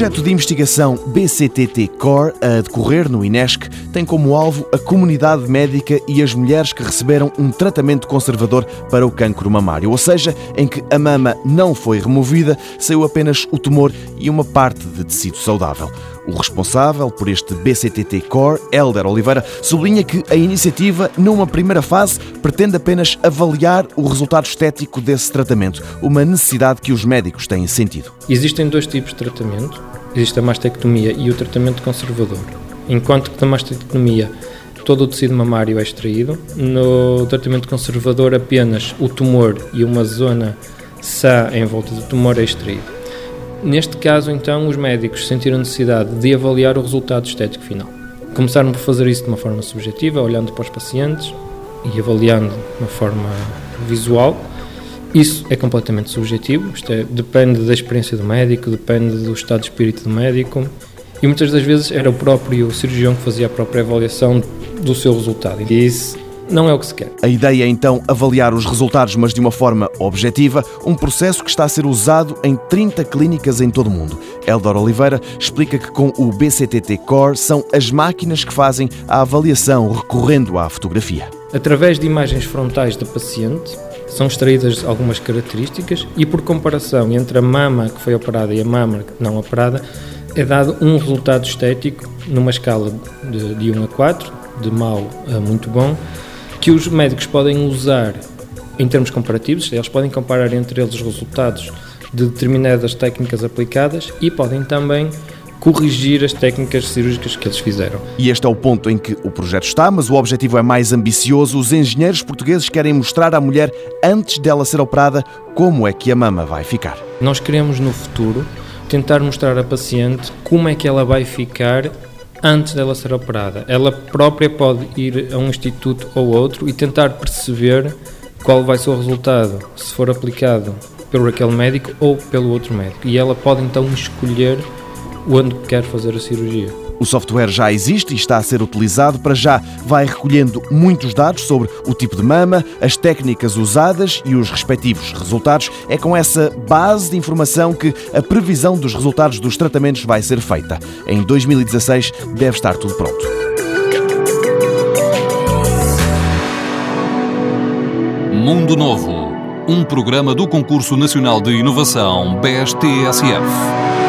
projeto de investigação BCTT Core, a decorrer no INESC, tem como alvo a comunidade médica e as mulheres que receberam um tratamento conservador para o cancro mamário, ou seja, em que a mama não foi removida, saiu apenas o tumor e uma parte de tecido saudável. O responsável por este BCTT Core, Helder Oliveira, sublinha que a iniciativa, numa primeira fase, pretende apenas avaliar o resultado estético desse tratamento, uma necessidade que os médicos têm sentido. Existem dois tipos de tratamento. Existe a mastectomia e o tratamento conservador. Enquanto que na mastectomia todo o tecido mamário é extraído, no tratamento conservador apenas o tumor e uma zona sã em volta do tumor é extraído. Neste caso, então, os médicos sentiram necessidade de avaliar o resultado estético final. Começaram por fazer isso de uma forma subjetiva, olhando para os pacientes e avaliando de uma forma visual. Isso é completamente subjetivo, isto é, depende da experiência do médico, depende do estado de espírito do médico e muitas das vezes era o próprio cirurgião que fazia a própria avaliação do seu resultado. E isso não é o que se quer. A ideia é então avaliar os resultados, mas de uma forma objetiva, um processo que está a ser usado em 30 clínicas em todo o mundo. Eldor Oliveira explica que com o BCTT Core são as máquinas que fazem a avaliação recorrendo à fotografia. Através de imagens frontais da paciente, são extraídas algumas características e, por comparação entre a mama que foi operada e a mama não operada, é dado um resultado estético numa escala de, de 1 a 4, de mau a muito bom, que os médicos podem usar em termos comparativos, eles podem comparar entre eles os resultados de determinadas técnicas aplicadas e podem também corrigir as técnicas cirúrgicas que eles fizeram. E este é o ponto em que o projeto está, mas o objetivo é mais ambicioso. Os engenheiros portugueses querem mostrar à mulher, antes dela ser operada, como é que a mama vai ficar. Nós queremos, no futuro, tentar mostrar à paciente como é que ela vai ficar antes dela ser operada. Ela própria pode ir a um instituto ou outro e tentar perceber qual vai ser o resultado, se for aplicado pelo aquele médico ou pelo outro médico. E ela pode então escolher onde quer fazer a cirurgia. O software já existe e está a ser utilizado. Para já, vai recolhendo muitos dados sobre o tipo de mama, as técnicas usadas e os respectivos resultados. É com essa base de informação que a previsão dos resultados dos tratamentos vai ser feita. Em 2016 deve estar tudo pronto. Mundo Novo, um programa do Concurso Nacional de Inovação BSTSF.